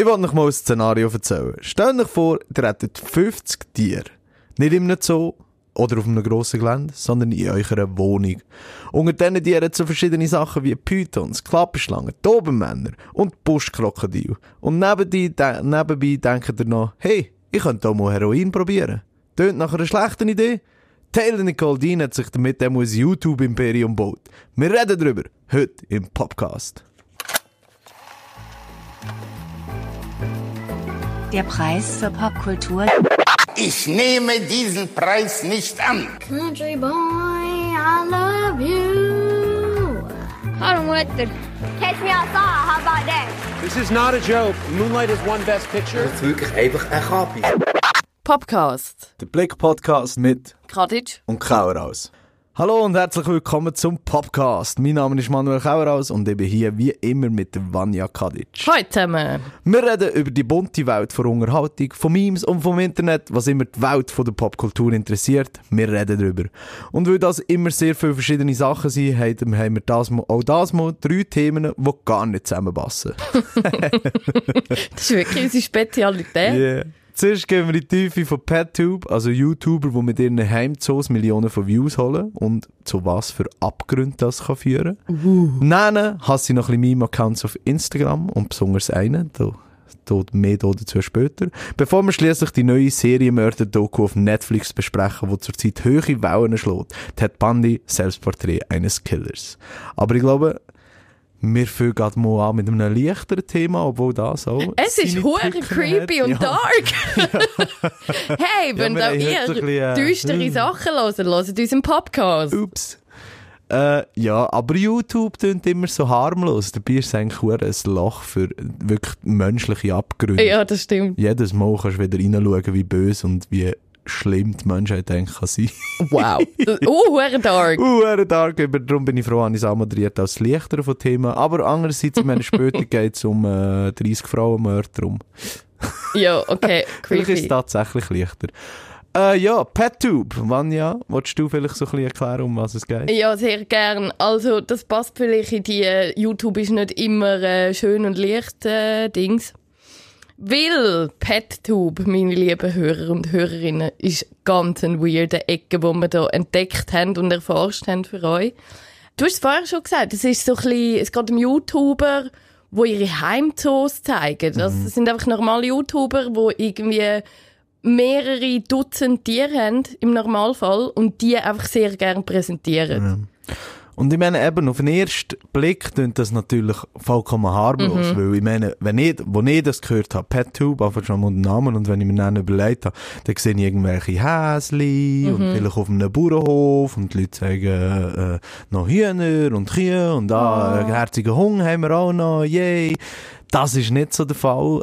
Ich wollte euch mal ein Szenario erzählen. Stellt euch vor, ihr hättet 50 Tiere. Nicht in einem Zoo oder auf einem grossen Gelände, sondern in eurer Wohnung. Unter diesen Tieren so verschiedene Sachen wie Pythons, Klapperschlangen, Dobermänner und Buschkrokodil. Und nebenbei, de nebenbei denkt ihr noch, hey, ich könnte auch mal Heroin probieren. Tönt nach einer schlechten Idee? Taylor Nicole Dean hat sich damit ein YouTube-Imperium gebaut. Wir reden darüber, heute im Podcast. Der Preis für Popkultur. Ich nehme diesen Preis nicht an. Country boy, I love you. Hallo Mutter. Catch me outside, how about that? This is not a joke. Moonlight is one best picture. Das ist wirklich einfach ein Kapi. Podcast. Der Blick-Podcast mit Kadic. und Kaueraus. Hallo und herzlich willkommen zum Podcast. Mein Name ist Manuel Kaueraus und ich bin hier wie immer mit der Vanja Kadic. Hallo zusammen. Wir reden über die bunte Welt von Unterhaltung, von Memes und vom Internet, was immer die Welt von der Popkultur interessiert. Wir reden darüber. Und weil das immer sehr viele verschiedene Sachen sind, haben haben wir das mal, auch das mal drei Themen, die gar nicht zusammenpassen. Das ist wirklich unsere Spezialität. Yeah. Zuerst gehen wir in die Tiefe von PetTube, also YouTuber, die mit ihren Heimzoos Millionen von Views holen und zu was für Abgründen das kann führen kann. Dann hast sie noch ein bisschen Meme-Accounts auf Instagram und besonders einen, da, mehr dazu später. Bevor wir schließlich die neue Serienmörder-Doku auf Netflix besprechen, die zurzeit hohe Wellen schlägt, Ted Bundy, Selbstporträt eines Killers. Aber ich glaube, wir fangen gerade mal an mit einem leichteren Thema, obwohl das auch. Es ist Tücken creepy hat. und Ja. dark. hey, wenn haben heute ihr bisschen, äh, düstere hm. Sachen hören, hört unseren Podcast. Ups. Äh, ja, aber YouTube klingt immer so harmlos. Dabei ist es eigentlich ein Loch für wirklich menschliche Abgründe. Ja, das stimmt. Jedes Mal kannst du wieder reinschauen, wie böse und wie schlimm die Menschheit eigentlich kann sein Wow. Das- Oh, hure dark. Uh, dark. Aber darum bin ich froh, dass ich es auch moderiert als das leichtere von Thema. Aber andererseits, meine, später geht es um äh, 30 Frauenmörder. Drum. Ja, okay, Vielleicht ist es creepy. tatsächlich leichter. Äh, ja, PetTube. Vanja, willst du vielleicht so ein bisschen erklären, um was es geht? Ja, sehr gern. Also, das passt vielleicht in die äh, YouTube ist nicht immer äh, schön und leicht äh, Dings. Weil PetTube, meine lieben Hörer und Hörerinnen, ist ganz eine weirde Ecke, die wir hier entdeckt haben und erforscht haben für euch. Du hast es vorher schon gesagt, es ist so ein bisschen, es geht um YouTuber, die ihre Heimzoos zeigen. Das Mhm. sind einfach normale YouTuber, die irgendwie mehrere Dutzend Tiere haben, im Normalfall, und die einfach sehr gerne präsentieren. Und ich meine, eben, auf den ersten Blick klingt das natürlich vollkommen harmlos, weil ich meine, wenn ich, wo ich das gehört habe, PetTube, einfach schon mal den Namen, und wenn ich mir dann überlegt habe, dann sehe ich irgendwelche Häsli und vielleicht auf einem Bauernhof und die Leute sagen, äh, noch Hühner und Kühe und da, einen herzigen Hund haben wir auch noch, yay. Das ist nicht so der Fall.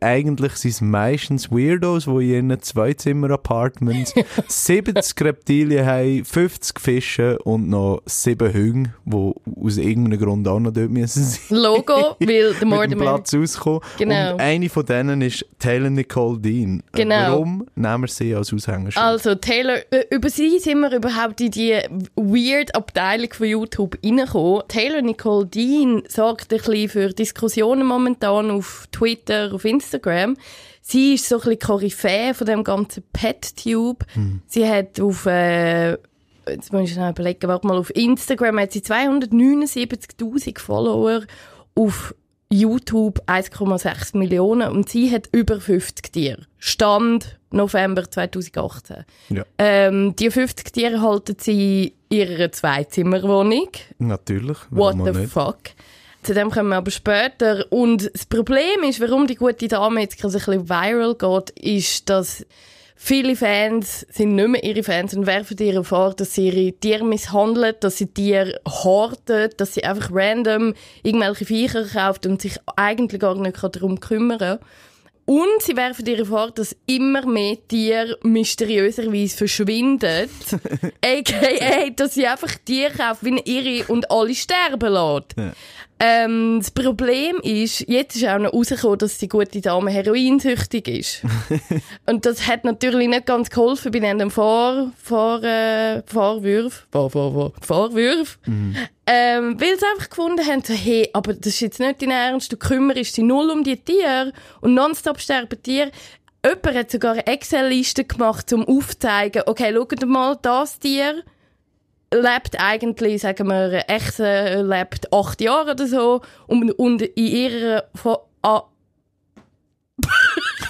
Eigentlich sind es meistens Weirdos, die in ihren Zweizimmer-Apartments 70 Reptilien haben, 50 Fische und noch 7 Hunde, die aus irgendeinem Grund auch noch dort müssen sein. Logo, weil dem merrier. Platz rauskommen. Genau. Und eine von denen ist Taylor Nicole Dean. Äh, Genau. Warum nehmen wir sie als Aushängeschild? Also Taylor, über sie sind wir überhaupt in die weird Abteilung von YouTube reingekommen. Taylor Nicole Dean sorgt ein bisschen für Diskussionen momentan auf Twitter, auf Instagram. Sie ist so ein bisschen Koryphäe von dem ganzen PetTube. Sie hat auf, äh, jetzt muss ich schnell überlegen, warte mal, auf Instagram hat sie 279'000 Follower, auf YouTube 1,6 Millionen und sie hat über 50 Tiere. Stand November 2018. Ja. Ähm, die 50 Tiere halten sie in ihrer Zweizimmerwohnung. Natürlich. What the nicht? fuck? Zu dem kommen wir aber später. Und das Problem ist, warum die gute Dame jetzt gerade ein bisschen viral geht, ist, dass viele Fans sind nicht mehr ihre Fans und werfen ihr vor, dass sie ihre Tiere misshandeln, dass sie Tiere horten, dass sie einfach random irgendwelche Viecher kauft und sich eigentlich gar nicht darum kümmern kann. Und sie werfen ihr vor, dass immer mehr Tiere mysteriöserweise verschwinden. A.k.a. dass sie einfach Tiere kaufen, wie ihre und alle sterben lässt. Ähm, das Problem ist, jetzt ist auch noch rausgekommen, dass die gute Dame heroinsüchtig ist. und das hat natürlich nicht ganz geholfen bei diesen Vor, Vor, äh, Vorwürfen. Vor, vor, vor, Vorwürfen. Ähm, weil sie einfach gefunden haben, so, hey, aber das ist jetzt nicht dein Ernst, du kümmerst dich null um die Tiere und nonstop sterben Tiere. Jemand hat sogar eine Excel-Liste gemacht, um aufzuzeigen, okay, schaut mal, das Tier lebt eigentlich, sagen wir, Echse lebt acht Jahre oder so und, und in ihrer von, ah,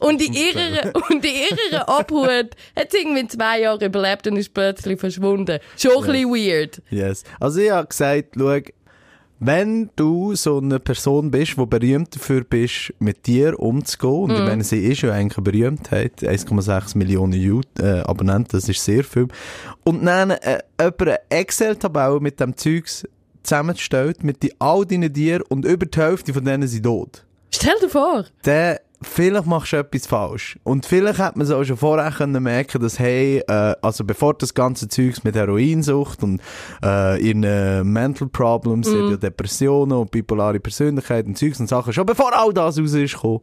und in ihrer, und in ihrer Abhut hat sie irgendwie zwei Jahre überlebt und ist plötzlich verschwunden. Schon ein bisschen weird. Yes. Also ich habe gesagt, schau, wenn du so eine Person bist, die berühmt dafür bist, mit dir umzugehen, und ich meine, sie ist ja eigentlich eine Berühmtheit, 1,6 Millionen YouTube, äh, Abonnenten, das ist sehr viel, und dann äh, eine Excel-Tabelle mit dem Zeugs zusammenstellt, mit die, all deinen Tieren, und über die Hälfte von denen sind tot. Stell dir vor. dann vielleicht machst du etwas falsch. Und vielleicht hat man es auch schon vorher können merken, dass, hey, äh, also bevor das ganze Zeugs mit Heroinsucht und äh, in äh, Mental Problems, mm. ja Depressionen und bipolare Persönlichkeit und Zeugs und Sachen, schon bevor all das raus ist gekommen,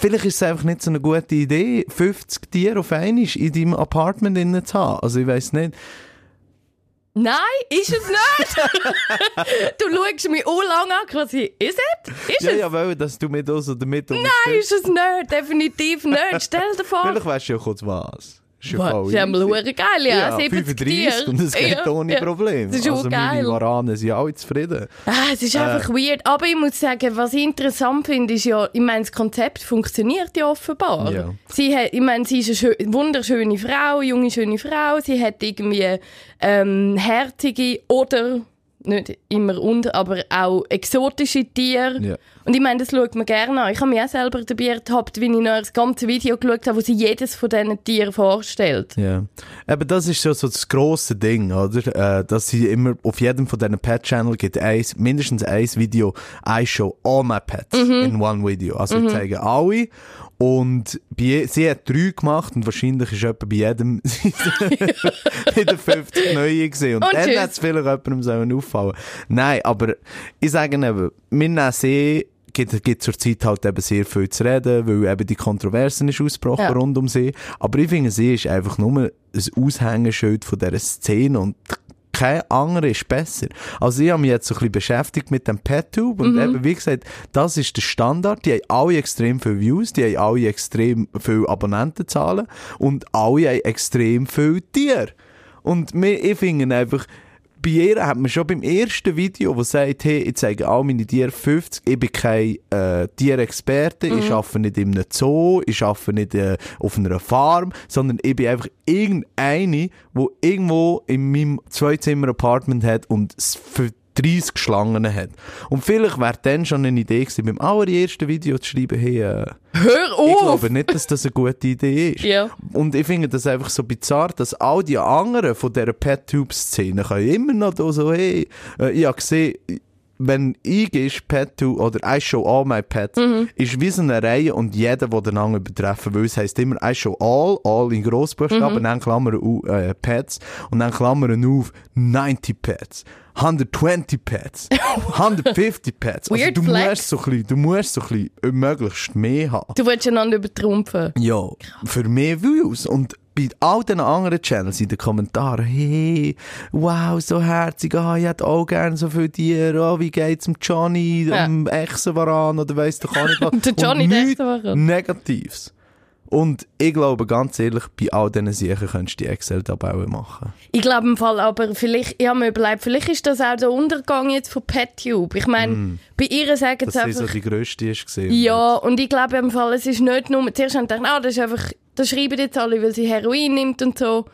Vielleicht ist es einfach nicht so eine gute Idee, 50 Tiere auf einmal in deinem Apartment innen zu haben. Also ich weiß nicht. Nein, ist es nicht. du schaust mich auch lange an, quasi, ist es? Ist Ja, es? ja, weil, dass du mit uns oder mit uns Nein, ist es nicht. Definitiv nicht. Stell dir vor. Vielleicht weißt du ja kurz was. Ist ja Boah, voll Das ist hure geil, ja. Ja, 70 35 Tiere. und es geht Ja, ohne ja. Problem. Das ist also auch meine geil. Waranen sind alle zufrieden. Ah, es ist Äh. einfach weird. Aber ich muss sagen, was ich interessant finde, ist ja, ich meine, das Konzept funktioniert ja offenbar. Ja. Sie hat, ich meine, sie ist eine schö- wunderschöne Frau, junge, schöne Frau. Sie hat irgendwie ähm, herzige oder nicht immer und, aber auch exotische Tiere. Ja. Und ich meine, das schaut man gerne an. Ich habe mich auch selber dabei ertappt, wie ich noch das ganze Video geschaut habe, wo sie jedes von diesen Tieren vorstellt. Ja. Aber das ist so, so das grosse Ding, oder? Äh, dass sie immer auf jedem von diesen Pet-Channel gibt eins, mindestens ein Video, I show all my pets in one video. Also ich zeige alle. Und bei, sie hat drei gemacht und wahrscheinlich ist etwa bei jedem wieder 50 neue gesehen. Und, Und dann hat es vielleicht jemandem sollen auffallen. Nein, aber ich sage eben, wir nehmen sie gibt, gibt zur Zeit halt eben sehr viel zu reden, weil eben die Kontroversen ist ausgebrochen Ja. rund um sie. Aber ich finde, sie ist einfach nur ein Aushängeschild von dieser Szene und kein anderer ist besser. Also ich habe mich jetzt so ein bisschen beschäftigt mit dem PetTube und eben, wie gesagt, das ist der Standard. Die haben alle extrem viele Views, die haben alle extrem viele Abonnentenzahlen und alle haben extrem viele Tiere. Und ich finde einfach, bei ihr hat man schon beim ersten Video, wo sagt, hey, ich zeige all meine Tiere 50, ich bin kein äh, Tierexperte, ich arbeite nicht in einem Zoo, ich arbeite nicht äh, auf einer Farm, sondern ich bin einfach irgendeine, wo irgendwo in meinem Zwei-Zimmer-Apartment hat und es für 30 Schlangen hat. Und vielleicht wäre dann schon eine Idee gewesen, beim allerersten Video zu schreiben, hey, äh, Hör ich auf! glaube nicht, dass das eine gute Idee ist. Ja. Und ich finde das einfach so bizarr, dass all die anderen von dieser PetTube-Szene können immer noch da so, hey, äh, ich habe gesehen, wenn eingehst, PetTube oder I show all my pets, ist wie so eine Reihe und jeder, der den anderen betreffen will. Es heisst immer I show all, all in Grossbuchstaben, dann Klammern au- äh, Pets und dann Klammern auf 90 Pets. 120 Pets, 150 Pets. Also Weird du flex. musst so ein bisschen, du musst so ein bisschen äh, möglichst mehr haben. Du willst einander übertrumpfen. Ja, für mehr Views. Und bei all den anderen Channels in den Kommentaren, hey, wow, so herzig, ah, ich hätte auch gerne so viele Tiere, ah, wie geht's dem Johnny, Ja. dem Echsenwaran oder weiss doch auch nicht was. Der Johnny, der Echsenwaran. Negatives. Und ich glaube, ganz ehrlich, bei all diesen Sachen könntest du die Excel-Tabelle machen. Ich glaube im Fall aber, vielleicht, ich habe mir überlegt, vielleicht ist das auch der Untergang jetzt von PetTube. Ich meine, bei ihr sagen Dass sie sie so einfach, die grösste ist gesehen. ja, und ich glaube im Fall, es ist nicht nur, zuerst haben sie gedacht, ah, das ist einfach, das schreiben jetzt alle, weil sie Heroin nimmt und so.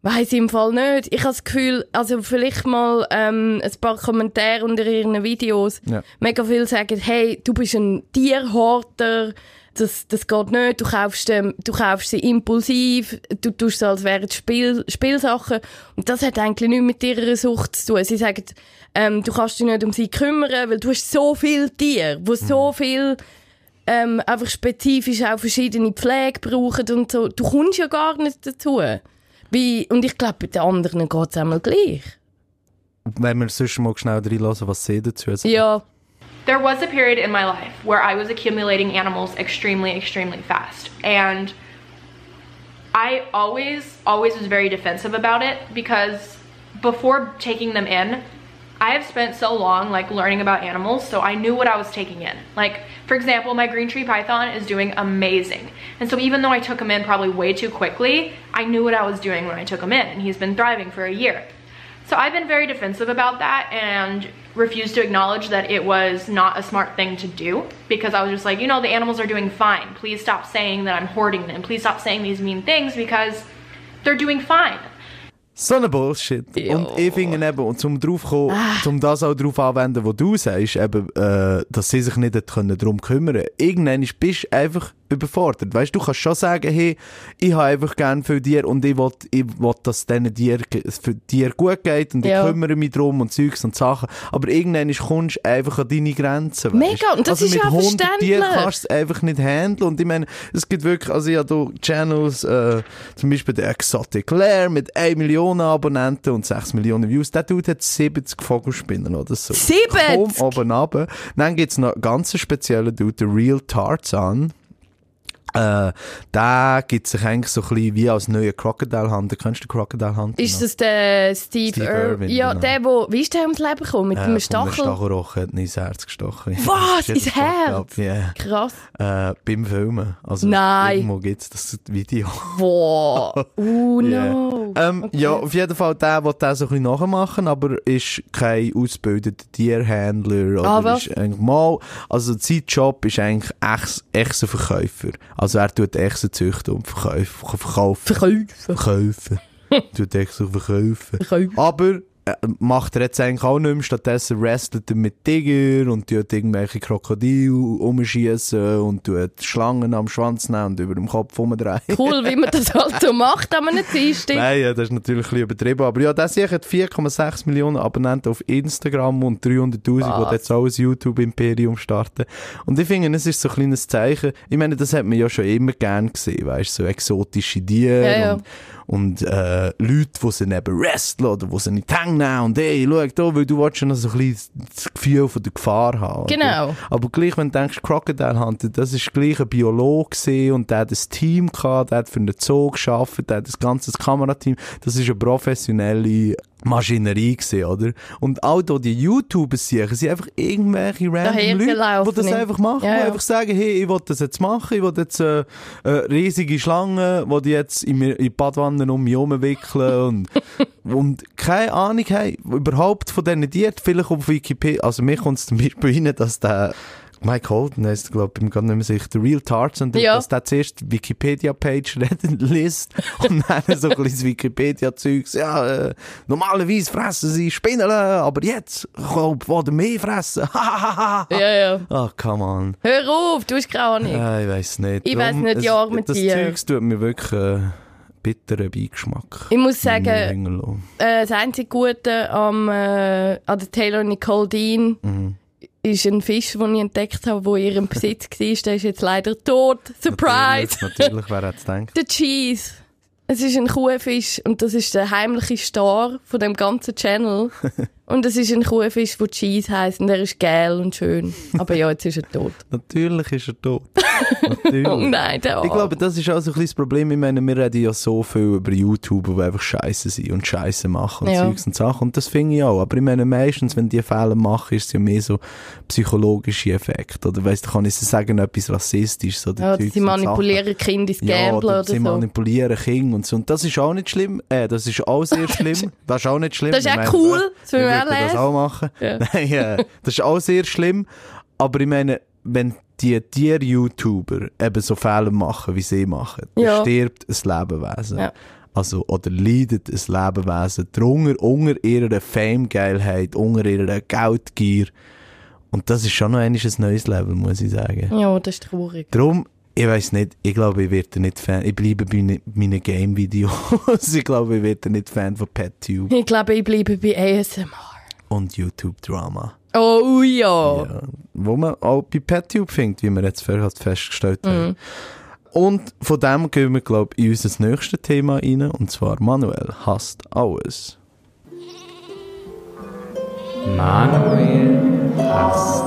Weiss ich im Fall nicht. Ich habe das Gefühl, also vielleicht mal ähm, ein paar Kommentare unter ihren Videos. Ja. Mega viel sagen, hey, du bist ein Tierhorter, das, das geht nicht, du kaufst, ähm, du kaufst sie impulsiv, du tust sie als wären es Spiel, Spielsachen. Und das hat eigentlich nichts mit ihrer Sucht zu tun. Sie sagen, ähm, du kannst dich nicht um sie kümmern, weil du hast so viele Tiere, wo so viel ähm, einfach spezifisch auch verschiedene Pflege brauchen und so. Du kommst ja gar nicht dazu. Wie, und ich glaube, bei den anderen geht es einmal gleich. Wenn wir sonst mal schnell reinlassen, was sie dazu sagen. Ja. There was a period in my life where I was accumulating animals extremely, extremely fast. And I always, always was very defensive about it because before taking them in, I have spent so long like learning about animals, so I knew what I was taking in. Like, for example, my green tree python is doing amazing. And so even though I took him in probably way too quickly, I knew what I was doing when I took him in, and he's been thriving for a year. So I've been very defensive about that and refused to acknowledge that it was not a smart thing to do because I was just like, you know, the animals are doing fine. Please stop saying that I'm hoarding them. Please stop saying these mean things because they're doing fine. So eine Bullshit. Ja. Und ich finde eben, und zum drauf kommen, ah. zum das auch drauf anwenden, was du sagst, eben, äh, dass sie sich nicht hat können darum kümmern Irgendwann bist du einfach überfordert. Weißt du, kannst schon sagen, hey, ich habe einfach gern für dir und ich will, ich will dass es denen dir, für dir gut geht und Ja. ich kümmere mich drum und Zeugs und Sachen. Aber irgendwann kommst du einfach an deine Grenzen. Weisst? Mega, und das also ist mit ja 100 Tieren kannst du es einfach nicht handeln. Und ich meine, es gibt wirklich, also ich habe Channels, äh, zum Beispiel der Exotic Lair mit 1 Million Abonnenten und 6 Millionen Views. Der Dude hat 70 Vogelspinnen oder so. 70? Komm oben runter. Dann gibt's noch einen ganz speziellen Dude, der Real Tarzan. Äh, der gibt sich eigentlich so ein bisschen wie als neuer Crocodile Hunter. Kennst du den Crocodile Hunter? Ist noch? das der Steve, Steve Ir- Irwin, Ja, genau. der, wo, wie ist der ums Leben gekommen? Mit Äh, dem von Stachel? Stachelrochen hat ihn ins Herz gestochen. Was? Ins Herz? Yeah. Krass. Äh, beim Filmen. Also, Nein. Irgendwo gibt's das Video. Boah. Oh no. Ähm, Okay. Ja, auf jeden Fall, der will das so ein bisschen nachmachen, aber ist kein ausgebildeter Tierhändler oder Ah, was? ist mal, also sein Job ist eigentlich Echs, Echsenverkäufer. Also er tut Echsen züchten und verkaufen. Verkaufen. Verkäufen. Verkaufen. tut Echsen verkaufen. Verkäufen. Aber macht er jetzt eigentlich auch nicht mehr. Stattdessen wrestelt er mit Tiger und tut irgendwelche Krokodile umschießen und tut Schlangen am Schwanz nehmen und über dem Kopf umdrehen. Cool, wie man das halt so macht an einem Dienstag. Nein, ja, das ist natürlich ein bisschen übertrieben. Aber ja, das hier hat 4,6 Millionen Abonnenten auf Instagram und 300'000, die jetzt auch ein YouTube-Imperium starten. Und ich finde, es ist so ein kleines Zeichen. Ich meine, das hat man ja schon immer gern gesehen, weißt du, so exotische Tiere Ja, ja. und, und äh, Leute, die sie eben wresteln oder die sie nicht hängen und hey, schau da, weil du willst noch so ein bisschen das Gefühl von der Gefahr haben. oder? Genau. Aber gleich, wenn du denkst, Crocodile Hunter, das ist gleich ein Biologe und der hat ein Team gehabt, der hat für einen Zoo geschafft, der hat das ganze Kamerateam, das ist eine professionelle Maschinerie gewesen, oder? Und auch da die YouTubers sehen, sind einfach irgendwelche random Leute, die das einfach machen, Ja, ja. einfach sagen, hey, ich will das jetzt machen, ich will jetzt äh, äh, riesige Schlangen, die die jetzt in, in die Badwanne um mich herumwickeln und, und keine Ahnung haben, überhaupt von diesen Tieren, vielleicht auf Wikipedia, also mir kommt es zum Beispiel rein, dass der Mike Holden heisst, glaube ich, bin gar nicht mehr sicher, der Real Tarzan, Ja. dass der zuerst die Wikipedia-Page liest und dann so ein bisschen Wikipedia-Zeugs, ja, äh, normalerweise fressen sie Spinnen, aber jetzt wollen mehr fressen. Ja, ja. Ah, come on. Hör auf, du hast keine Ahnung. Ja, ich weiss nicht. Ich Darum, nicht, es- armen Das Tiere. Zeugs tut mir wirklich äh, bitteren Beigeschmack. Ich muss sagen, äh, das einzige Gute am, äh, an der Taylor Nicole Dean Mhm. Ist ein Fisch, den ich entdeckt habe, der in ihrem Besitz war. Der ist jetzt leider tot. Surprise! Natürlich, natürlich wer hätte es gedacht. Der Cheese. Es ist ein Kuhfisch und das ist der heimliche Star von dem ganzen Channel. und es ist ein Kuhfisch, der Cheese heisst und er ist geil und schön. Aber ja, jetzt ist er tot. Natürlich ist er tot. Oh Natürlich. nein, der Ich glaube, das ist auch so ein bisschen das Problem. Ich meine, wir reden ja so viel über YouTuber, die einfach Scheiße sind und Scheiße machen und Ja. Zeugs und Sachen. Und das finde ich auch. Aber ich meine, meistens, wenn die Fehler machen, ist es ja mehr so psychologische Effekt. Oder weißt du, kann ich sagen, etwas rassistisches oder ja, sie manipulieren Kinder ins Sachen. Ja, Gamblen oder sie so. manipulieren Kinder und so. Und das ist auch nicht schlimm. Äh, das ist auch sehr schlimm. Das ist auch nicht schlimm. Das ist auch cool. Das würden das auch machen. Ja. Nein, äh, das ist auch sehr schlimm. Aber ich meine, wenn die Tier-YouTuber eben so Fehler machen, wie sie machen, dann Ja. stirbt ein Lebewesen. Ja. Also, oder leidet ein Lebewesen drunter, unter ihrer Fame-Geilheit, unter ihrer Geldgier. Und das ist schon noch ein neues Level, muss ich sagen. Ja, das ist traurig. Darum, ich weiß nicht, ich glaube, ich werde nicht Fan, ich bleibe bei ne- meinen Game-Videos. ich glaube, ich werde nicht Fan von PetTube Ich glaube, ich bleibe bei ASMR. und YouTube-Drama. Oh ja. Ja, wo man auch bei PetTube findet, wie wir jetzt vorher halt festgestellt haben. Und von dem gehen wir, glaube ich, in unser nächstes Thema rein, und zwar Manuel hasst alles. Manuel hasst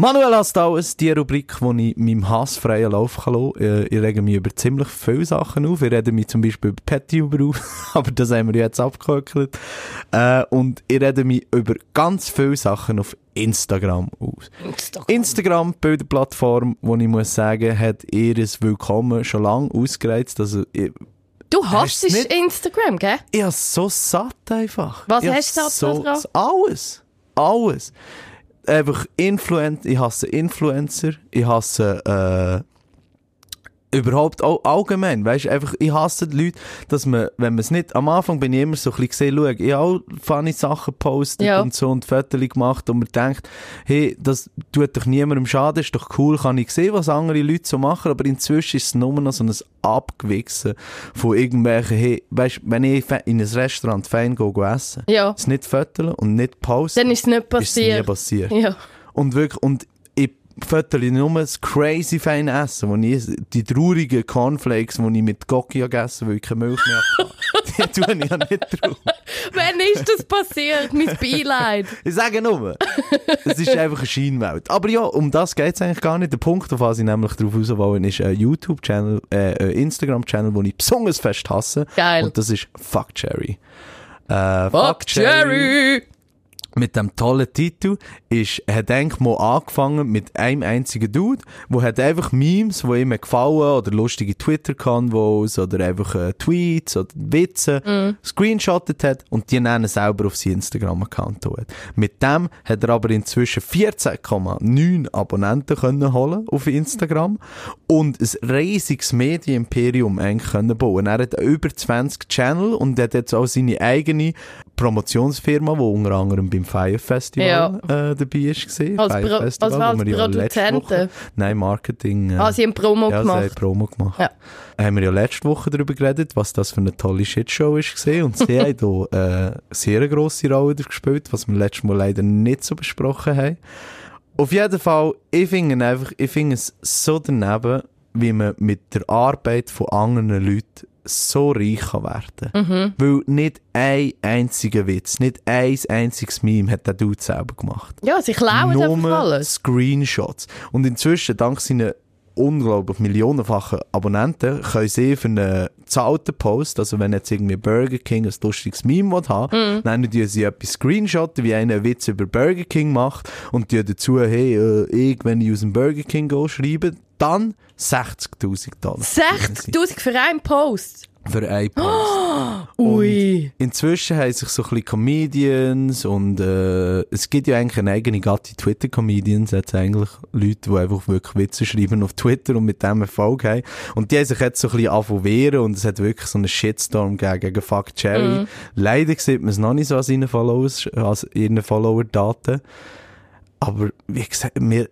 Manuel hasst alles, die Rubrik, wo ich meinem Hass freien Lauf kann lassen. Äh, Ich rege mich über ziemlich viele Sachen auf. Ich rede mich zum Beispiel über PetTuber auf, aber das haben wir jetzt abgehökelt. Äh, und ich rede mich über ganz viele Sachen auf Instagram aus. Instagram, Bilderplattform, wo ich muss sagen, hat ihres Willkommen schon lange ausgereizt. Also, ich, Du Hast nicht? Instagram, gell? ich habe so satt einfach. Was ich hast du hab satt daran? Alles. Alles. Einfach Influen ich hasse Influencer, ich hasse äh, überhaupt auch allgemein, weißt du, einfach, ich hasse die Leute, dass man, wenn man es nicht, am Anfang bin ich immer so ein bisschen gesehen, schau, ich habe auch funny Sachen gepostet Ja. und so und Fotos gemacht und man denkt, hey, das tut doch niemandem schaden, ist doch cool, kann ich sehen, was andere Leute so machen, aber inzwischen ist es nur noch so ein Abgewichsen von irgendwelchen, hey, weißt du, wenn ich in ein Restaurant fein gehe, gehe essen, Ja. es nicht fotografieren und nicht posten, Dann ist es nicht ist es nie passiert. passiert. Ja. Und wirklich, und fotografiere nur das crazy feine Essen, wo ich, die traurigen Cornflakes, die ich mit Gocki gegessen habe, weil ich keine Milch mehr hatte, die tue ich ja nicht drauf. Wann ist das passiert? Mein Beileid. Ich sage nur, es ist einfach eine Scheinwelt. Aber ja, um das geht es eigentlich gar nicht. Der Punkt, auf was ich nämlich drauf raus wollte, ist ein YouTube-Channel, äh, Instagram-Channel, den ich besonders fest hasse. Geil. Und das ist Fuck Cherry. Äh, Fuck Jerry! Mit dem tollen Titel ist, hat eigentlich mal angefangen mit einem einzigen Dude, wo hat einfach Memes, die ihm gefallen oder lustige Twitter-Convos oder einfach äh, Tweets oder Witze screenshottet hat und die dann selber auf sein Instagram-Account hat. Mit dem hat er aber inzwischen 14,9 Abonnenten können holen auf Instagram und ein riesiges Medienimperium eigentlich können bauen. Er hat über 20 Channel und hat jetzt auch seine eigene Promotionsfirma, die unter anderem beim Fire Festival äh, dabei ist gesehen. Als Fire Pro- Festival, als ja letzte Produzenten? Woche, nein Marketing. Äh, Ah, sie haben Promo ja, gemacht. Promo gemacht. Ja. Haben wir ja letzte Woche darüber geredet, was das für eine tolle Shitshow gesehen und sie haben da äh, eine sehr grosse Rolle gespielt, was wir letztes Mal leider nicht so besprochen haben. Auf jeden Fall, ich finde einfach, ich finde es so daneben, wie man mit der Arbeit von anderen Leuten so reich kann werden. Weil nicht ein einziger Witz, nicht ein einziges Meme hat der Dude selber gemacht. Ja, sie klauen einfach Nur alles. Screenshots. Und inzwischen, dank seinen unglaublich millionenfachen Abonnenten, können sie für einen zahlten Post, also wenn jetzt irgendwie Burger King ein lustiges Meme will haben, Mhm. dann tun sie etwas Screenshotten, wie einer einen Witz über Burger King macht und die dazu, hey, äh, ich, wenn ich aus dem Burger King gehe, schreibe, dann 60'000 Dollar. 60.000 für einen Post. Für einen Post. Ui. Inzwischen haben sich so ein bisschen Comedians und äh, es gibt ja eigentlich eine eigene Gattung Twitter-Comedians, jetzt eigentlich Leute, die einfach wirklich Witze schreiben auf Twitter und mit dem Erfolg haben. Und die haben sich jetzt so ein bisschen angefangen wehren und es hat wirklich so einen Shitstorm gegeben gegen Fuck Cherry. Leider sieht man es noch nicht so an seinen Followers, als ihren Follower-Daten. Aber wie gesagt, mir,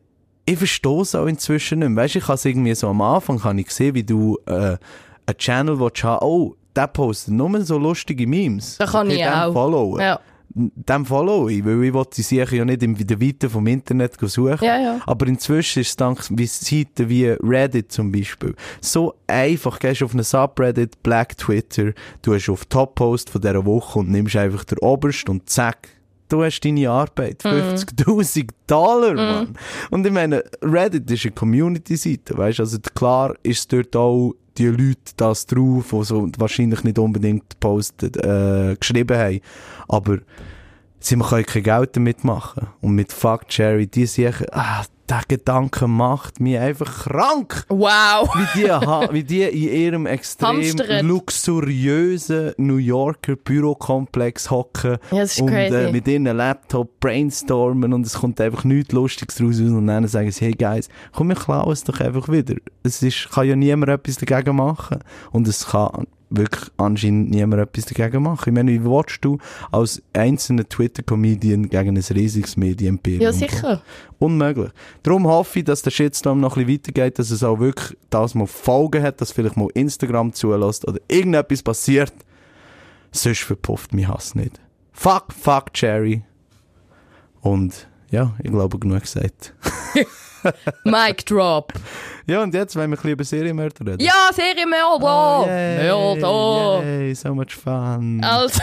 ich verstehe es auch inzwischen nicht mehr. Weißt du, ich habe irgendwie so am Anfang kann ich sehen, wie du äh, einen Channel willst haben, oh, der postet nur so lustige Memes. Das kann Okay, ich auch. Followen. Ja. Dem follow ich, weil ich will die sicher ja nicht in der Weite vom Internet suchen. Ja, ja. Aber inzwischen ist es dank Seiten wie Reddit zum Beispiel so einfach. Gehst auf einen Subreddit, Black Twitter, du hast auf Top-Post von dieser Woche und nimmst einfach den Oberst und zack, du hast deine Arbeit. Mhm. 50.000 Dollar, Mann. Und ich meine, Reddit ist eine Community-Seite, weißt also klar ist dort auch die Leute das drauf, die so wahrscheinlich nicht unbedingt postet, äh, geschrieben haben. Aber sie können kein Geld damit machen. Und mit Fuck Jerry, die ah, der Gedanke macht mich einfach krank. Wow. Wie die, wie die in ihrem extrem luxuriösen New Yorker Bürokomplex hocken Ja, und äh, mit ihren Laptop brainstormen und es kommt einfach nichts Lustiges draus raus und dann sagen sie, hey Guys, komm, wir klauen es doch einfach wieder. Es ist, kann ja niemand etwas dagegen machen und es kann wirklich anscheinend niemand etwas dagegen machen. Ich meine, wie willst du als einzelner Twitter-Comedian gegen ein riesiges Medienimperium Ja, sicher. Unmöglich. Darum hoffe ich, dass der Shitstorm noch ein bisschen weitergeht, dass es auch wirklich das mal Folgen hat, dass vielleicht mal Instagram zulässt oder irgendetwas passiert. Sonst verpufft mein Hass nicht. Fuck, fuck, Cherry. Und ja, ich glaube, genug gesagt. Mic drop. Ja, und jetzt wollen wir ein bisschen über Serienmörder reden. Ja, Serienmörder. Oh, yay, Mörder. Yay, so much fun. Also,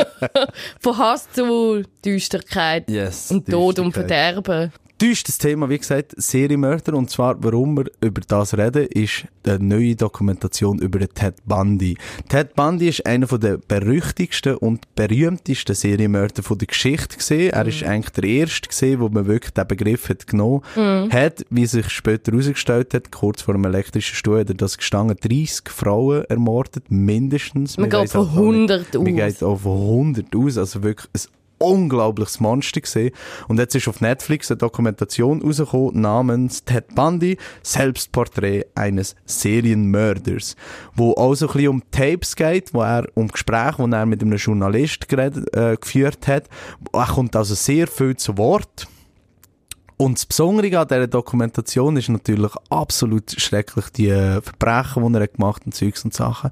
von Hass zu Düsterkeit yes. und Tod und Düsterkeit. Verderben. Düstes Thema, wie gesagt, Serienmörder. Und zwar, warum wir über das reden, ist eine neue Dokumentation über Ted Bundy. Ted Bundy ist einer der berüchtigsten und berühmtesten Serienmörder von der Geschichte gesehen. Er ist eigentlich der erste gesehen, wo man wirklich den Begriff hat genommen hat, wie sich später herausgestellt hat, kurz vor dem elektrischen Stuhl, hat er das gestanden, 30 Frauen ermordet, mindestens. Man Wir geht von auch gar nicht- 100 aus. Man geht von 100 aus, also wirklich ein unglaubliches Monster gesehen. Und jetzt ist auf Netflix eine Dokumentation rausgekommen namens Ted Bundy, Selbstporträt eines Serienmörders, wo auch so ein bisschen um Tapes geht, wo er um Gespräche, wo er mit einem Journalist geredet, äh, geführt hat. Er kommt also sehr viel zu Wort. Und das Besondere an dieser Dokumentation ist natürlich absolut schrecklich, die äh, Verbrechen, die er hat gemacht und Zeugs und Sachen.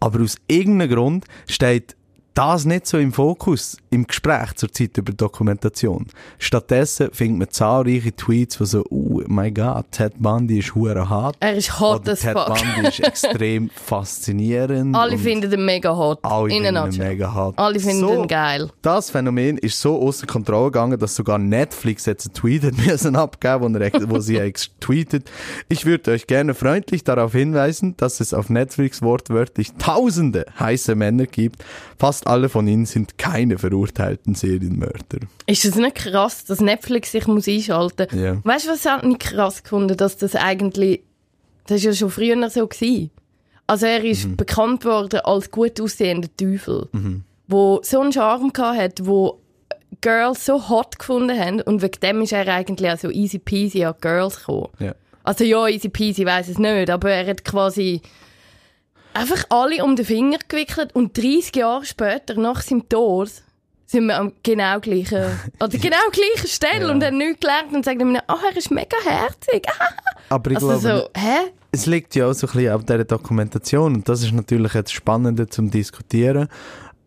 Aber aus irgendeinem Grund steht das nicht so im Fokus im Gespräch zur Zeit über Dokumentation. Stattdessen findet man zahlreiche Tweets, die so, oh mein Gott, Ted Bundy ist hure hart. Er ist hot Oder as Ted fuck. Bundy ist extrem faszinierend. Alle finden ihn mega hot. alle In finden ihn mega hart. Alle finden So, ihn geil. das Phänomen ist so außer Kontrolle gegangen, dass sogar Netflix jetzt einen Tweet hat müssen abgeben, wo, er, wo sie tweetet. Ich würde euch gerne freundlich darauf hinweisen, dass es auf Netflix wortwörtlich tausende heiße Männer gibt. Fast alle von ihnen sind keine verurteilten Serienmörder. Ist das nicht krass, dass Netflix sich muss einschalten muss? Ja. Weißt du, was ich nicht krass gefunden, dass das eigentlich, das ist ja schon früher so gewesen. Also er ist Mhm. bekannt worden als gut aussehender Teufel, wo so einen Charme gehabt hat, wo Girls so hot gefunden haben und wegen dem ist er eigentlich auch so easy peasy an Girls gekommen. Ja. Also ja, easy peasy, weiß es nicht, aber er hat quasi einfach alle um den Finger gewickelt und 30 Jahre später, nach seinem Tod, sind wir am genau gleichen, an der genau gleichen Stelle Ja. und haben nichts gelernt und sagen mir, ah, er ist mega herzig. Aber ich Also glaube, so, hä? es liegt ja auch so ein bisschen auf dieser Dokumentation und das ist natürlich jetzt Spannende zum Diskutieren.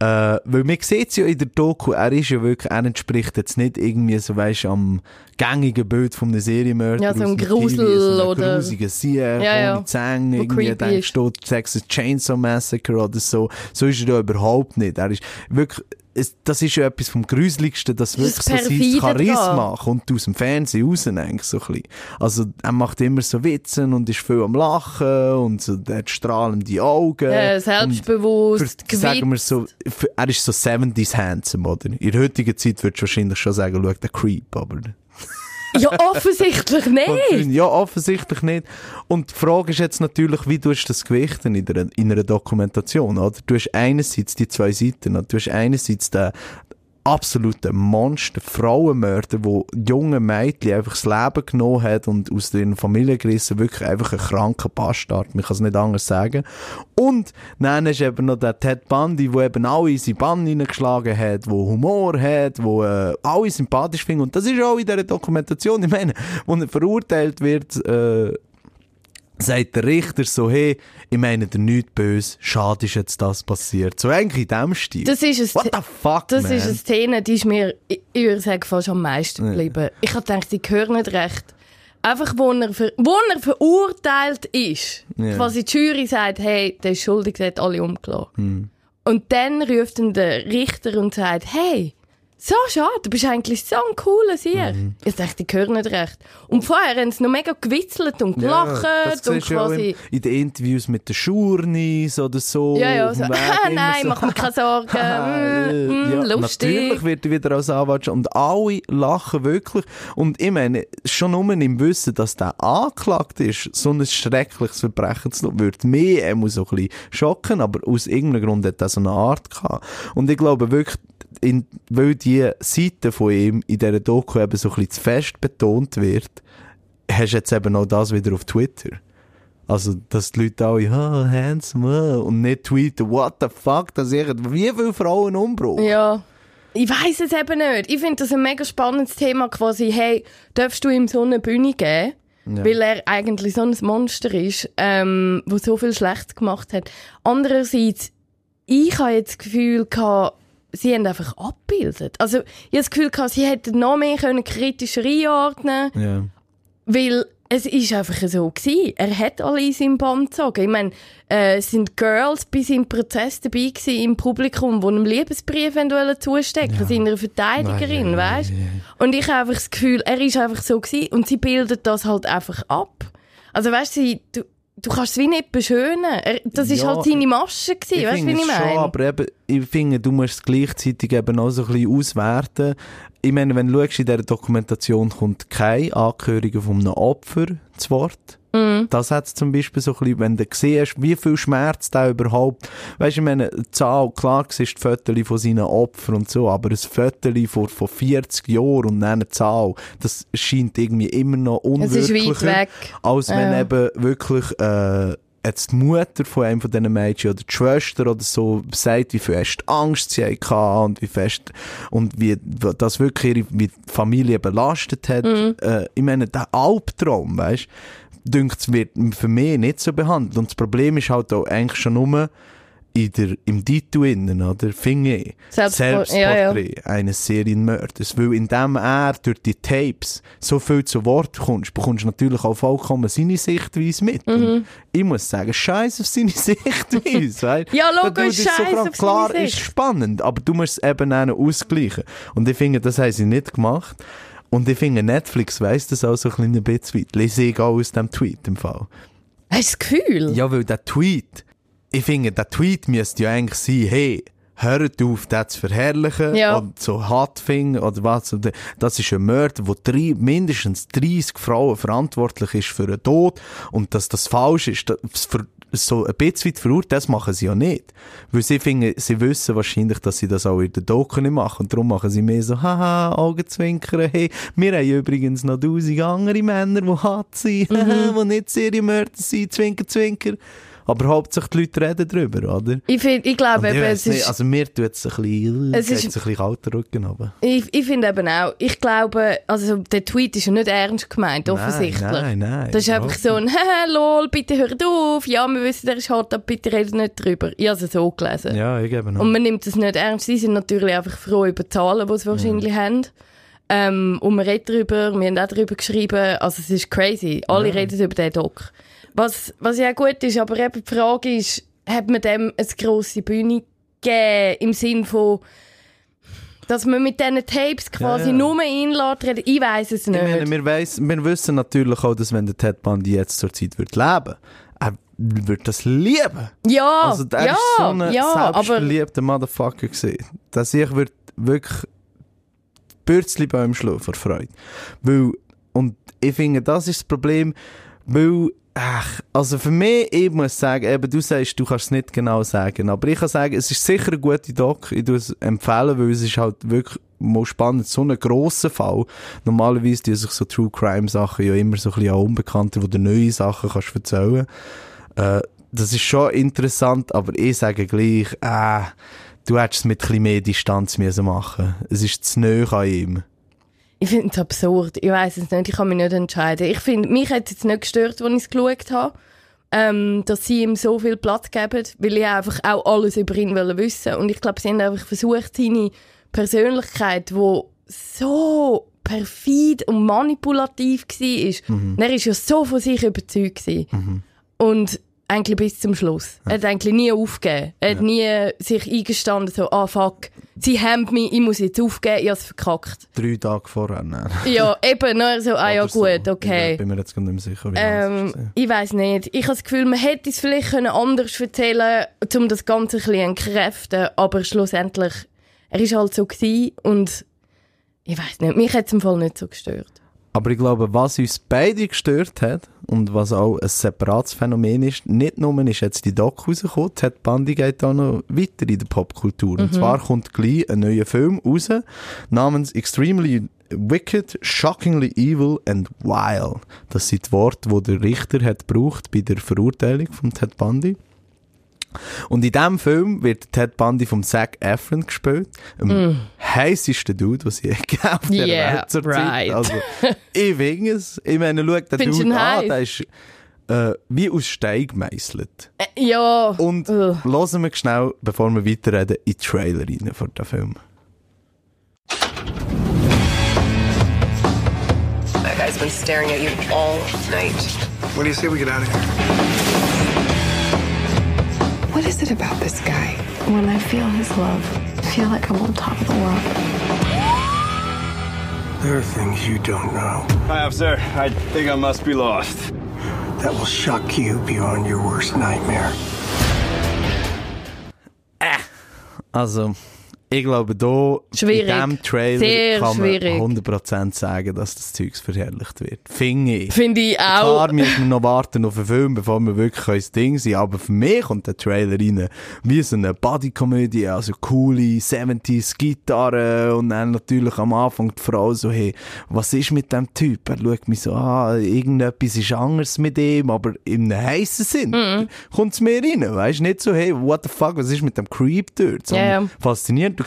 Äh, weil man sieht es ja in der Doku, er ist ja wirklich, er entspricht jetzt nicht irgendwie so, weisst am gängigen Bild von einem Serienmörder. Ja, so ein Grusel TV, so oder- grusigen Sieg, Ja, ja. Zähne, irgendwie denkst ist. du, Texas Chainsaw Massacre oder so. So ist er ja überhaupt nicht. Er ist wirklich, es, das ist ja etwas vom Gruseligsten, dass Das wirklich ist so sein Charisma dran. kommt aus dem Fernsehen raus, eigentlich so ein bisschen. Also, er macht immer so Witzen und ist viel am Lachen und so, er hat strahlende Augen. Und selbstbewusst, für, sagen wir so, für, er ist so 70s handsome, oder? In der heutigen Zeit würdest du wahrscheinlich schon sagen, schau, der Creep, aber... Ja, offensichtlich nicht. Ja, offensichtlich nicht. Und die Frage ist jetzt natürlich, wie du das gewichten in einer, in einer Dokumentation, oder? Du hast einerseits die zwei Seiten, oder? Du hast einerseits den absoluten Monster, Frauenmörder, wo junge Mädchen einfach das Leben genommen hat und aus ihren Familie gerissen, wirklich einfach ein kranker Bastard, man kann es nicht anders sagen. Und dann du eben noch den Ted Bundy, der eben alle in seine Bann hineingeschlagen hat, wo Humor hat, wo äh, alle sympathisch finden. Und das ist auch in dieser Dokumentation, ich meine, wo er verurteilt wird, äh, sagt der Richter so, hey, ich meine dir nichts böse, schade ist jetzt das passiert. So eigentlich in dem Stil. Das ist es. What the fuck, Das man? ist eine Szene, die ist mir, ich, ich würde sagen, fast am meisten geblieben. Ich habe gedacht, die gehören nicht recht. Einfach, wo er, ver wo er verurteilt ist. Ja. Quasi die Jury sagt, hey, der ist schuldig, der hat alle umgelassen. Hm. Und dann ruft ihn der Richter und sagt, hey, so schade, du bist eigentlich so ein cooler Sieg. Mhm. Ich dachte, die gehören nicht recht. Und vorher haben sie noch mega gewitzelt und gelacht das und ja quasi... in, in den Interviews mit den Schurnis oder so. Ja, ja, so, Weg nein, so, mach mir keine Sorgen, mm, mm, ja, lustig. Natürlich wird er wieder als Anwalt und alle lachen wirklich. Und ich meine, schon nur im Wissen, dass der angeklagt ist, so ein schreckliches Verbrechen zu tun, würde mich immer so ein bisschen schocken, aber aus irgendeinem Grund hat er so eine Art gehabt. Und ich glaube wirklich, in, weil die Seite von ihm in dieser Doku eben so ein bisschen zu fest betont wird, hast du jetzt eben auch das wieder auf Twitter. Also, dass die Leute alle, oh, handsome, oh, und nicht tweeten, what the fuck, dass ich, wie viele Frauen umbruch? Ja. Ich weiß es eben nicht. Ich finde das ein mega spannendes Thema quasi. Hey, darfst du ihm so eine Bühne geben? Ja. Weil er eigentlich so ein Monster ist, ähm, wo so viel Schlechtes gemacht hat. Andererseits, ich habe jetzt das Gefühl gehabt, sie haben einfach abgebildet. Also, ich habe das Gefühl gehabt, sie hätten noch mehr können kritischer einordnen Ja. weil Es ist einfach so gewesen. Er hat alle in seinem Band gezogen. Ich meine, äh, es sind Girls bei seinem Prozess dabei gewesen, im Publikum, die einem Liebesbrief wollen zustecken ja. seiner Verteidigerin, Nein, weißt? ja, ja. Und ich habe einfach das Gefühl, er ist einfach so gewesen und sie bildet das halt einfach ab. Also weißt du, du, du kannst es wie nicht beschönen. Das ist Ja, halt seine Masche gewesen, weißt du, wie ich es schon, meine? aber eben, ich finde, du musst es gleichzeitig eben auch so ein bisschen auswerten. Ich meine, wenn du schaust, in dieser Dokumentation kommt keine Angehörige von einem Opfer zu Wort. Mhm. Das hat zum Beispiel so ein bisschen, wenn du siehst, wie viel Schmerz da überhaupt, weißt du, ich meine, Zahl, klar, siehst die Fotos von seinen Opfern und so, aber ein Foto von, von 40 Jahren und dann eine Zahl, das scheint irgendwie immer noch unwirklicher, weg. als wenn Ja. eben wirklich, äh, jetzt die Mutter von einem von diesen Mädchen oder die Schwester oder so sagt, wie fest Angst sie hatte und wie fest und wie das wirklich ihre Familie belastet hat. Äh, ich meine, der Albtraum, weißt dünkt wird für mich nicht so behandelt. Und das Problem ist halt auch eigentlich schon nur in der, im Titel innen, oder? Finde ich. Selbstpor- ja, ja. Selbstporträt eines Serienmörders. Weil indem er durch die Tapes so viel zu Wort kommst, bekommst du natürlich auch vollkommen seine Sichtweise mit. Mhm. Ich muss sagen, scheiß auf seine Sichtweise. Ja, logisch, scheiß klar- auf Klar, ist spannend, aber du musst es eben auch ausgleichen. Und ich finde, das haben sie nicht gemacht. Und ich finde, Netflix weiss das auch so ein bisschen. Lese ich auch aus dem Tweet im Fall. Hast du das Gefühl? Ja, weil der Tweet, ich finde, der Tweet müsste ja eigentlich sein, hey, hört auf, das zu verherrlichen Ja. und so hart finden oder was. Das ist ein Mörder, der drei, mindestens 30 Frauen verantwortlich ist für den Tod und dass das falsch ist, das so ein bisschen verurteilt, das machen sie ja nicht. Weil sie finden, sie wissen wahrscheinlich, dass sie das auch in der Doku nicht machen und darum machen sie mehr so, haha, Augenzwinkern, hey, wir haben übrigens noch tausend andere Männer, die hart sind, Mhm. die nicht Serienmörder sind, zwinker, zwinker. Aber hauptsächlich die Leute reden drüber, oder? Ich, find, ich glaube eben, es nicht, ist... also mir tut es ein bisschen, Es es ist- ein bisschen kalter Rücken runter. Ich, ich finde eben auch, ich glaube, also der Tweet ist ja nicht ernst gemeint, offensichtlich. Nein, nein, Das ist einfach so ein, lol, bitte hört auf, ja, wir wissen, der ist hart, aber bitte redet nicht drüber. Ich habe es so gelesen. Ja, ich gebe noch. Und man nimmt es nicht ernst. Sie sind natürlich einfach froh über die Zahlen, die sie wahrscheinlich haben. Ähm, und man redet darüber, wir haben auch darüber geschrieben. Also es ist crazy. Alle reden über den Doc. Was, was ja gut ist, aber eben die Frage ist, hat man dem eine grosse Bühne gegeben, im Sinn von, dass man mit diesen Tapes quasi Ja, ja. nur einlädt, reden? Ich weiß es ich nicht. meine, wir, weiss, wir wissen natürlich auch, dass wenn der Ted Bundy jetzt zur Zeit wird leben, er wird das lieben. ja, Also der ja, ist so ein ja, selbstverliebter Motherfucker gewesen. Dass ich würd wirklich Bürzli bei ihm schlagen vor Freude. Weil, und ich finde, das ist das Problem, weil, ach, also für mich, ich muss sagen, eben, du sagst, du kannst es nicht genau sagen, aber ich kann sagen, es ist sicher eine gute Doc, ich würde es empfehlen, weil es ist halt wirklich mal spannend, so ein grosser Fall. Normalerweise tun sich so True Crime Sachen ja immer so ein bisschen an Unbekannte, wo du neue Sachen kannst erzählen. Äh, das ist schon interessant, aber ich sage gleich, äh, du hättest es mit ein bisschen mehr Distanz müssen machen. Es ist zu nahe an ihm. Ich finde es absurd. Ich weiß es nicht. Ich kann mich nicht entscheiden. Ich finde, mich hat es jetzt nicht gestört, als ich es geschaut habe, ähm, dass sie ihm so viel Platz geben, weil ich einfach auch alles über ihn wollte wissen. Und ich glaube, sie haben einfach versucht, seine Persönlichkeit, die so perfid und manipulativ war, Mhm. er ist ja so von sich überzeugt gewesen. Und eigentlich bis zum Schluss. Er hat eigentlich nie aufgegeben. Er hat nie sich eingestanden, so, ah fuck, sie haben mich, ich muss jetzt aufgeben, ich habe es verkackt. Drei Tage vorher. Nein. Ja, eben, nur so, ah ja gut, okay. Ich bin mir jetzt gar nicht mehr sicher, wie. Ähm, ich weiß nicht. Ich habe das Gefühl, man hätte es vielleicht können anders erzählen um das Ganze ein bisschen entkräften, aber schlussendlich, er ist halt so gewesen und ich weiß nicht, mich hat es im Fall nicht so gestört. Aber ich glaube, was uns beide gestört hat und was auch ein separates Phänomen ist, nicht nur ist jetzt die Doc rausgekommen, Ted Bundy geht auch noch weiter in der Popkultur. Und zwar kommt gleich ein neuer Film raus, namens Extremely Wicked, Shockingly Evil and Wild. Das sind die Worte, die der Richter hat gebraucht bei der Verurteilung von Ted Bundy. Und in diesem Film wird Ted Bundy vom Zac Efron gespielt, dem heißesten Dude, was ich gegeben auf der Mm. Yeah, Welt zur right. Zeit. Also, ich finde es. Ich meine, schau den Findest Dude an, heiß? der ist äh, wie aus Stein gemeißelt. Äh, ja. Und Ugh. hören wir schnell, bevor wir weiterreden, in den Trailer rein von dem Film. I has been staring at you all night. What do you say we get out of here? What is it about this guy? When I feel his love, I feel like I'm on top of the world. There are things you don't know Hi, officer. I think I must be lost. that will shock you beyond your worst nightmare. Ah, also, ich glaube, da Schwierig. in diesem Trailer Sehr kann man schwierig. 100% sagen, dass das Zeugs verherrlicht wird. Finde ich. Finde ich auch. Klar müssen wir noch warten auf einen Film, bevor wir wirklich ein Ding sind, aber für mich kommt der Trailer rein wie so eine Bodykomödie, also coole 70s Gitarre und dann natürlich am Anfang die Frau so, hey, was ist mit dem Typ? Er schaut mich so an, irgendetwas ist anders mit ihm, aber in einem heissen Sinn Mhm. kommt es mir rein, weißt du, nicht so, hey, what the fuck, was ist mit dem Creep dort? Sondern ja. Faszinierend,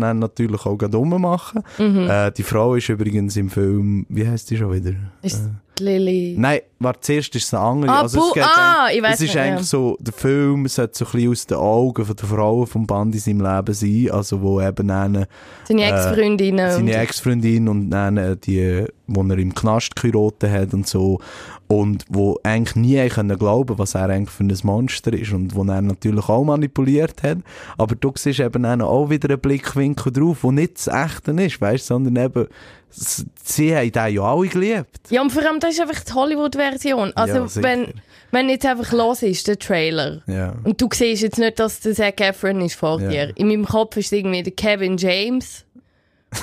dann natürlich auch gerade rummachen. Mhm. Äh, die Frau ist übrigens im Film, wie heißt die schon wieder? Ist Lily. Nein, warte, zuerst ist es eine andere. Ah, also es geht ah, ich weiss Es ist nicht, eigentlich ja. so, der Film sollte so ein bisschen aus den Augen von der Frauen vom Band in seinem Leben sein, also wo eben dann, Seine Ex-Freundinnen seine und- Ex-Freundin und dann äh, die, wo er im Knast geheiratet hat und so, und wo eigentlich nie können glauben, was er eigentlich für ein Monster ist und wo er natürlich auch manipuliert hat, aber du siehst eben auch wieder einen Blickwinkel drauf, wo nicht das Echte ist, weißt, sondern eben, sie haben den ja alle geliebt. Ja, und vor allem, das ist einfach die Hollywood-Version. Also, Ja, wenn, wenn jetzt einfach los ist, der Trailer, Ja. und du siehst jetzt nicht, dass der Zac Efron ist vor Ja. dir. In meinem Kopf ist irgendwie der Kevin James,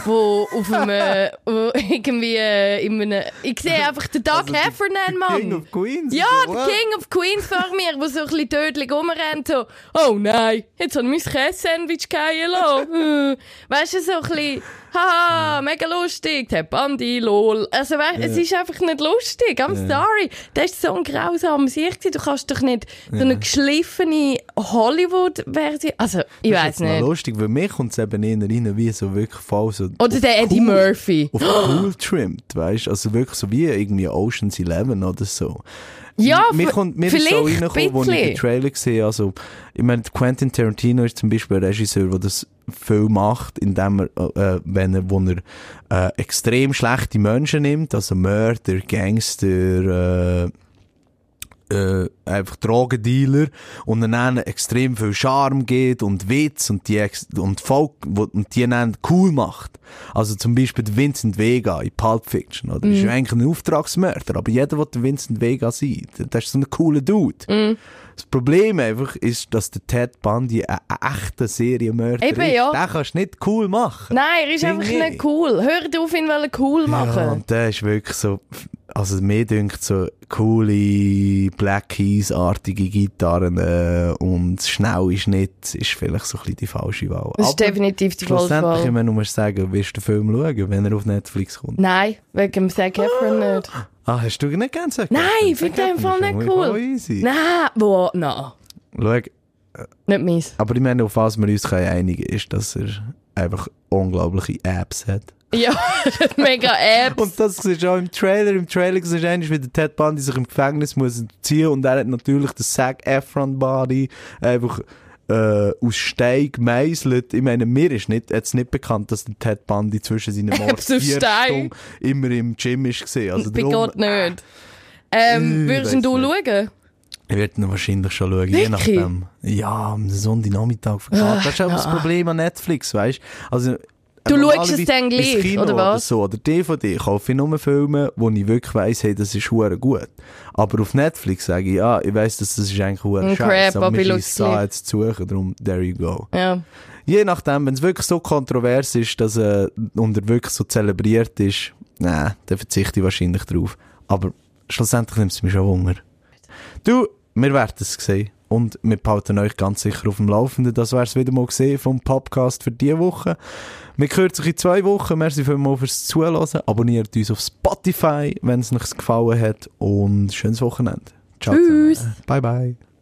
wo auf einem, wo irgendwie äh, in einem, ich sehe einfach den Doug Heffernan, Mann. Also King of Queens. Ja, der what? King of Queens vor mir, der so ein bisschen tödlich rumrennt, so, oh nein, jetzt ich mein Käse-Sandwich. Äh. weißt du, so ein bisschen, haha, mega lustig, der Bandi, lol. Also, weißt, es Ja. ist einfach nicht lustig, I'm Ja. sorry. Das ist so ein grausames Ich. Du kannst doch nicht so eine geschliffene Hollywood-Version, also, ich Das ist weiß jetzt noch nicht. lustig, weil mir kommt es eben eher rein, wie so wirklich voll so... Oder der Eddie cool- Murphy. Auf cool trimmed, weißt du? Also wirklich so wie irgendwie Ocean's Eleven oder so. Ja, mir kommt mir ist so vielleicht reingekommen, als ich den. Trailer gesehen also ich meine, Quentin Tarantino ist zum Beispiel ein Regisseur, der das viel macht, indem er, äh, wenn er, wo er äh, extrem schlechte Menschen nimmt, also Mörder, Gangster, äh, äh, einfach Drogendealer und dann extrem viel Charme geht und Witz und die, und Folk, und die dann cool macht. Also zum Beispiel der Vincent Vega in Pulp Fiction, oder? Mhm. Ist ja eigentlich ein Auftragsmörder, aber jeder will der Vincent Vega sein. Das ist so ein cooler Dude. Mhm. Das Problem einfach ist, dass der Ted Bundy ein, echter Serienmörder Eben, ist. ja. Den kannst du nicht cool machen. Nein, er ist Finde einfach ich. nicht cool. Hört auf, ihn cool machen. Ja, und der ist wirklich so, also mir dünkt so coole Black Keys-artige Gitarren äh, und schnell ist nicht, ist vielleicht so ein bisschen die falsche Wahl. Das ist definitiv die falsche Schlussendlich, Wahl. ich meine, du musst sagen, wirst du den Film schauen, wenn er auf Netflix kommt? Nein, wegen dem Zac Efron nicht. Ah, hast du nicht gern gesagt? Nein, ich finde den Fall nicht cool. Easy. Nein, wo? Nein, Schau, nicht meins. aber ich meine, auf was wir uns können einigen ist, dass er einfach unglaubliche Apps hat. Ja, mega Apps. Und das siehst du auch im Trailer. Im Trailer siehst du eigentlich, wie der Ted Bundy sich im Gefängnis muss ziehen und er hat natürlich den Zac Efron Body einfach äh, aus Stein gemeißelt. Ich meine, mir ist nicht, jetzt nicht bekannt, dass der Ted Bundy zwischen seinen aus Stein? Stunden immer im Gym ist gesehen. Also Bei Gott nicht. Ähm, würdest du nicht. schauen? ich werde ihn wahrscheinlich schon schauen, je Wirklich? nachdem. Ja, am Sonntagnachmittag verkauft. Ah, Das ist auch das ja. Problem an Netflix, weißt du? Also, Du schaust es dann gleich, Kino oder was? so, oder DVD kaufe ich nur Filme, wo ich wirklich weiss, hey, das ist hure gut. Aber auf Netflix sage ich, ja, ich weiss, dass das ist eigentlich hure Ein scheiße, aber ich schiessen da jetzt zu suchen, darum, there you go. Ja. Je nachdem, wenn es wirklich so kontrovers ist, dass er und er wirklich so zelebriert ist, nein, dann verzichte ich wahrscheinlich drauf. Aber schlussendlich nimmt es mich schon Hunger. Du, wir werden es sehen. Und wir behalten euch ganz sicher auf dem Laufenden. Das wär's wieder mal gesehen vom Podcast für diese Woche. Wir hören sich in zwei Wochen. Merci vielmals fürs Zuhören. Abonniert uns auf Spotify, wenn es euch gefallen hat. Und schönes Wochenende. Ciao. Tschüss. Zusammen. Bye, bye.